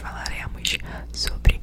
falaremos sobre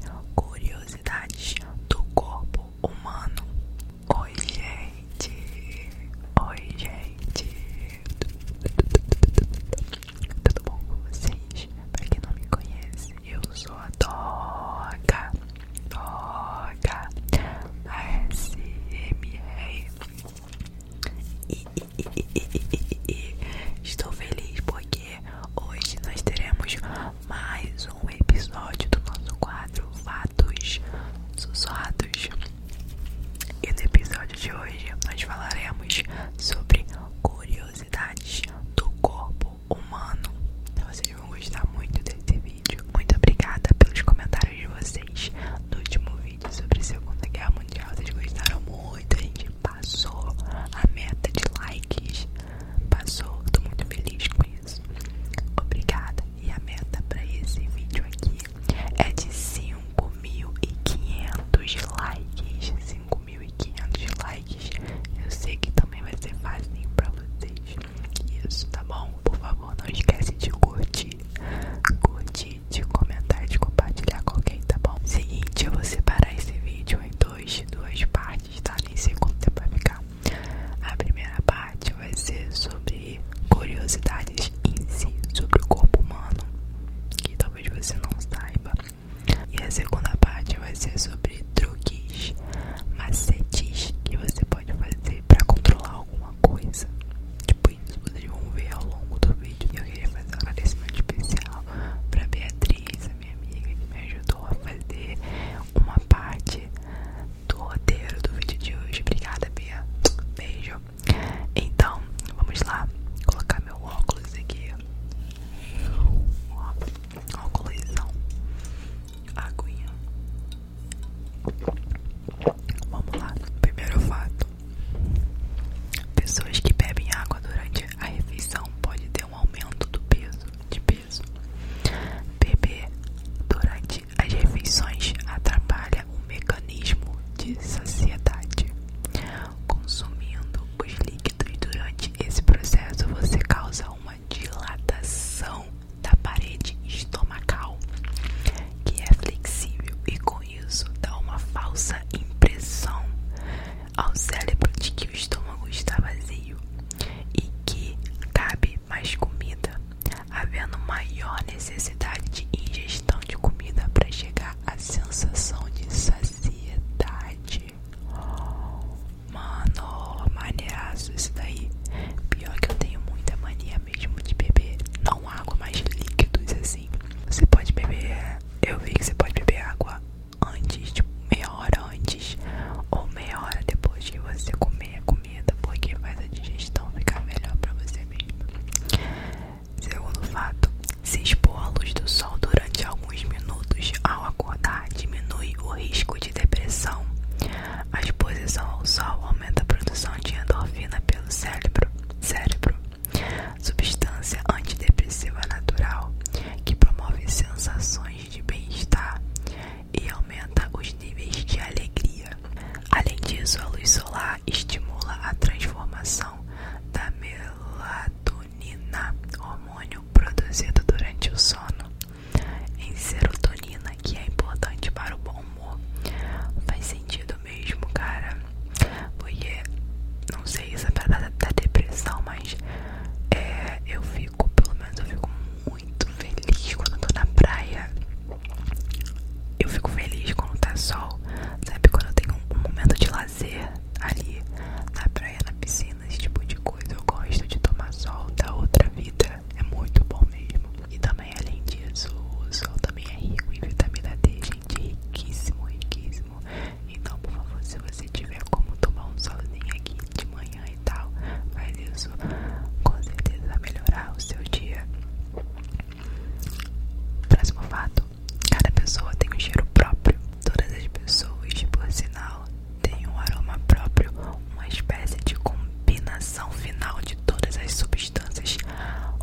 substâncias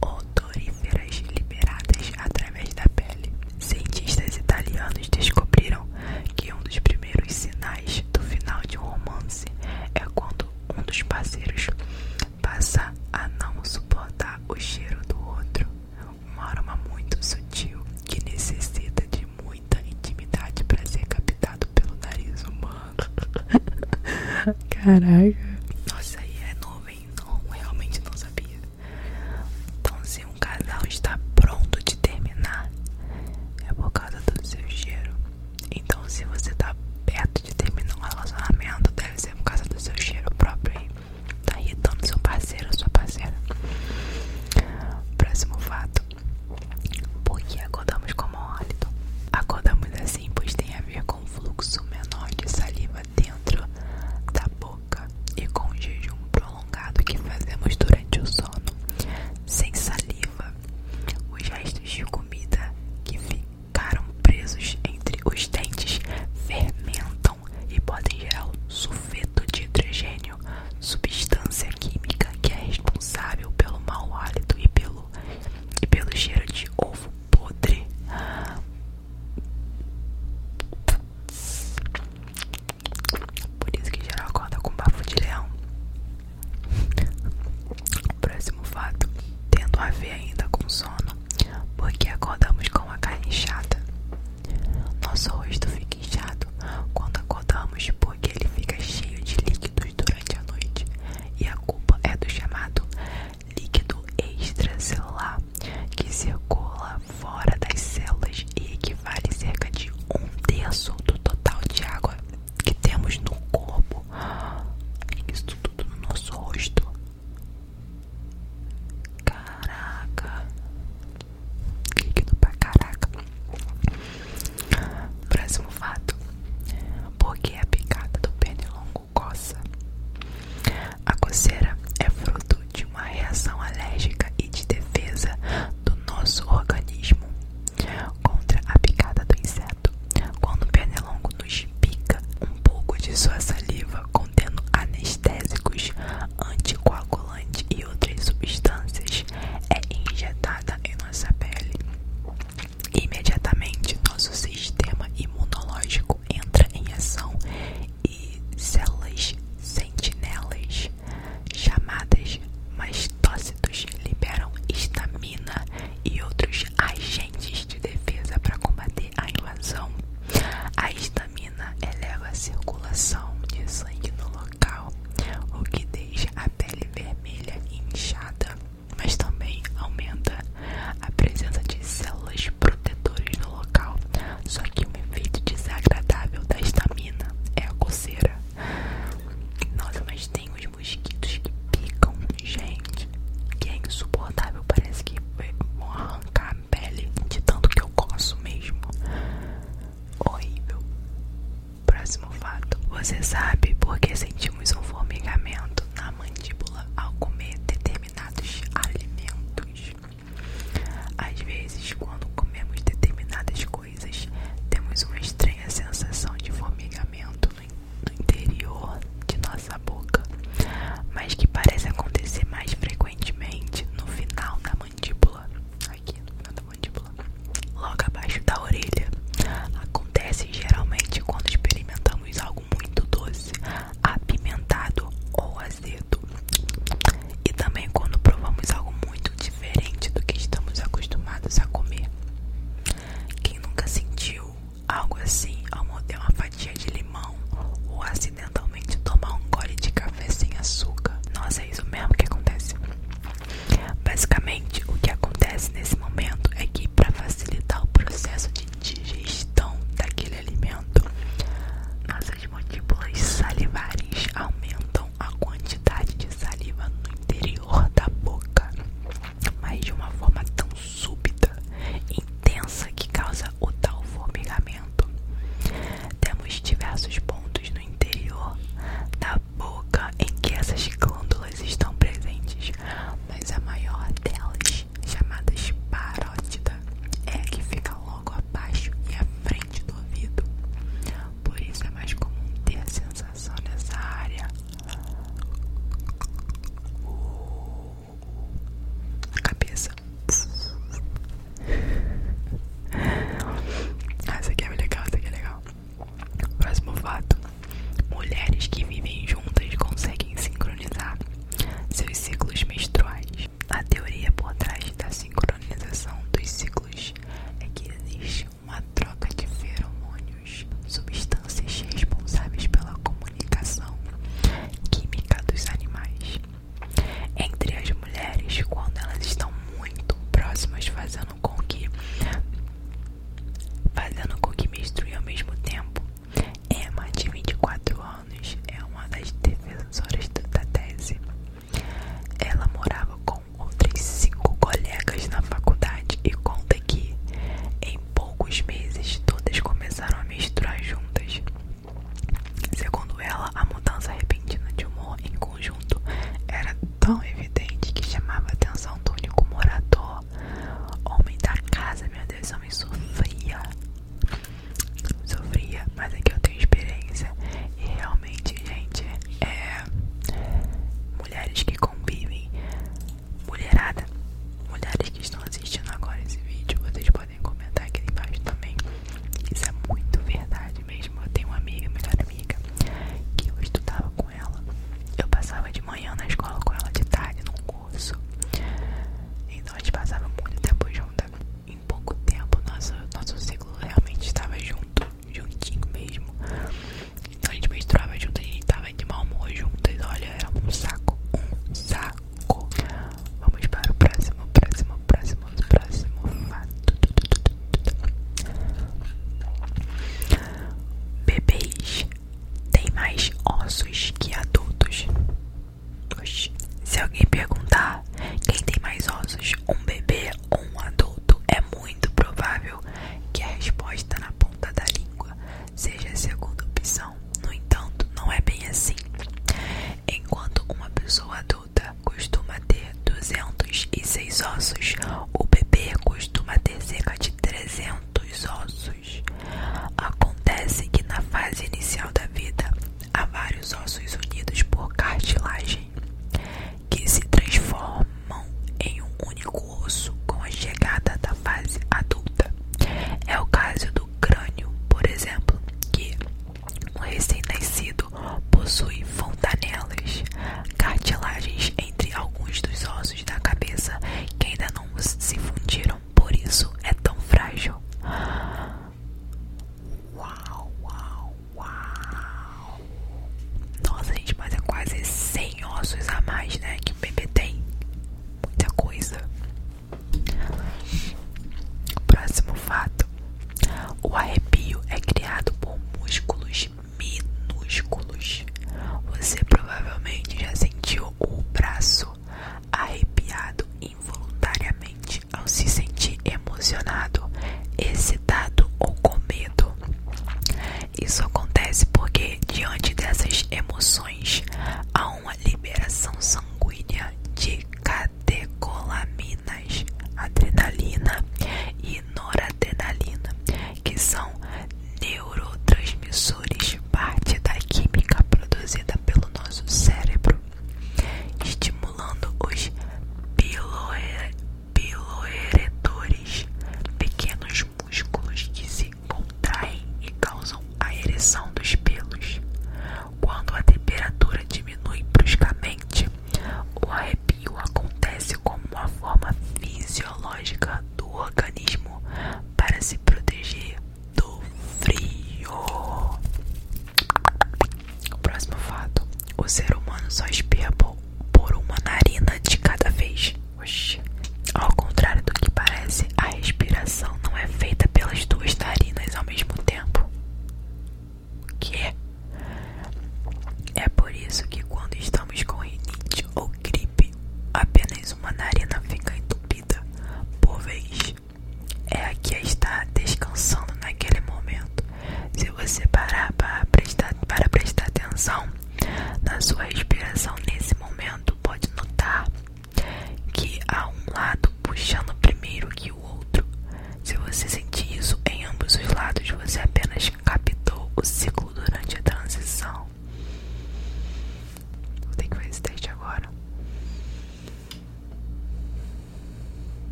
odoríferas liberadas através da pele. Cientistas italianos descobriram que um dos primeiros sinais do final de um romance é quando um dos parceiros passa a não suportar o cheiro do outro, uma aroma muito sutil que necessita de muita intimidade para ser captado pelo nariz humano. Caraca, Você sabe por que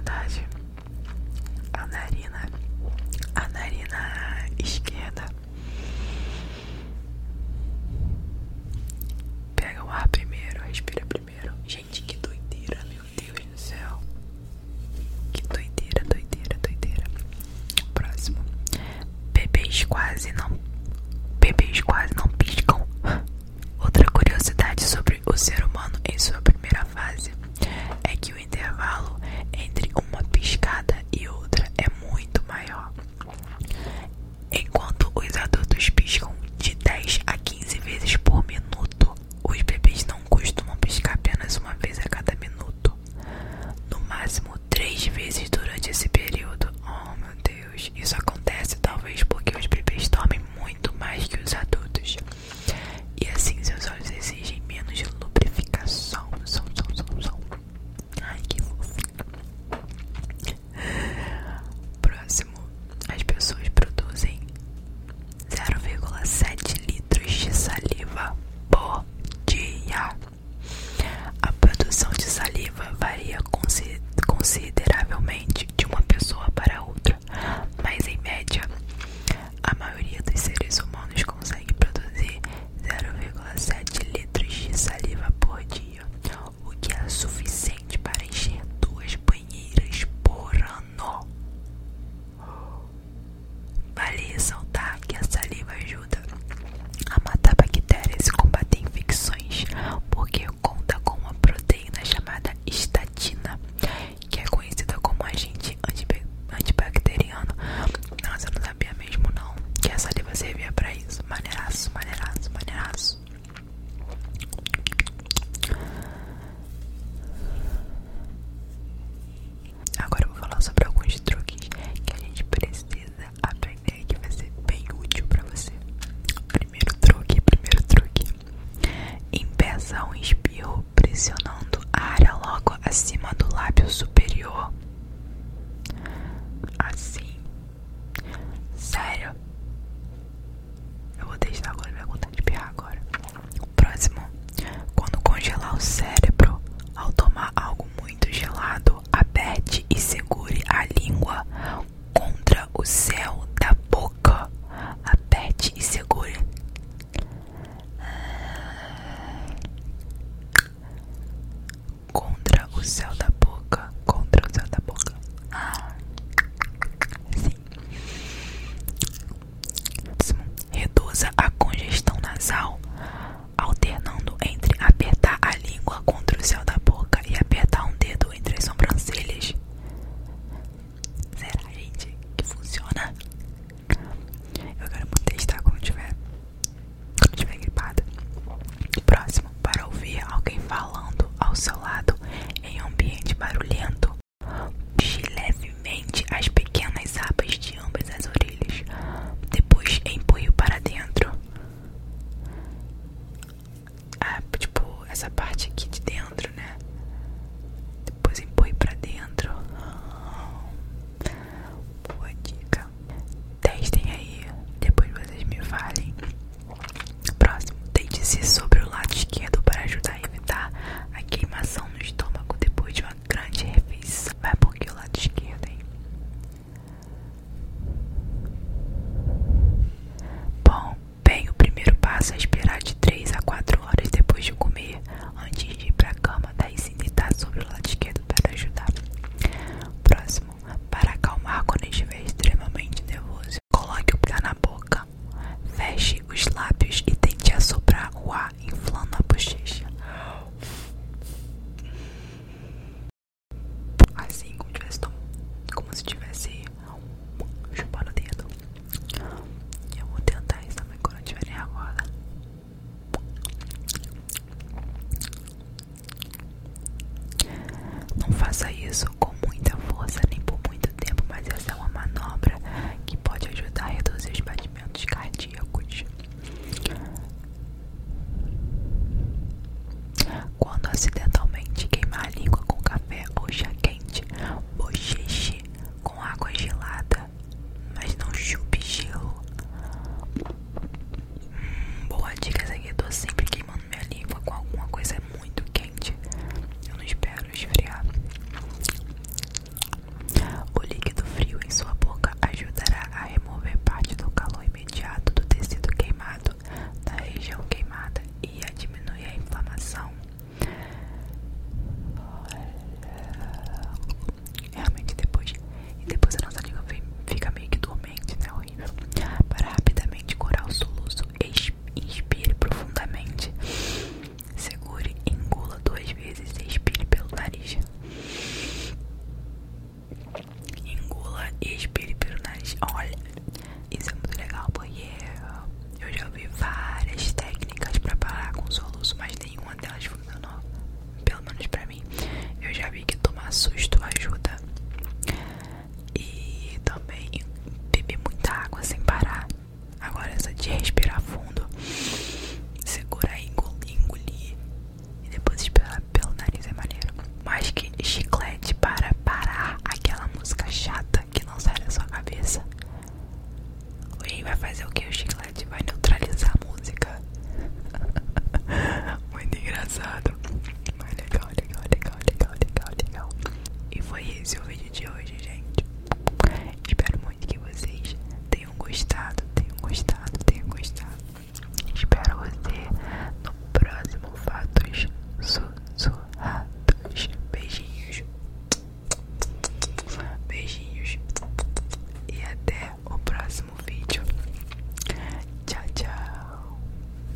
передачи. Анарина. Анарина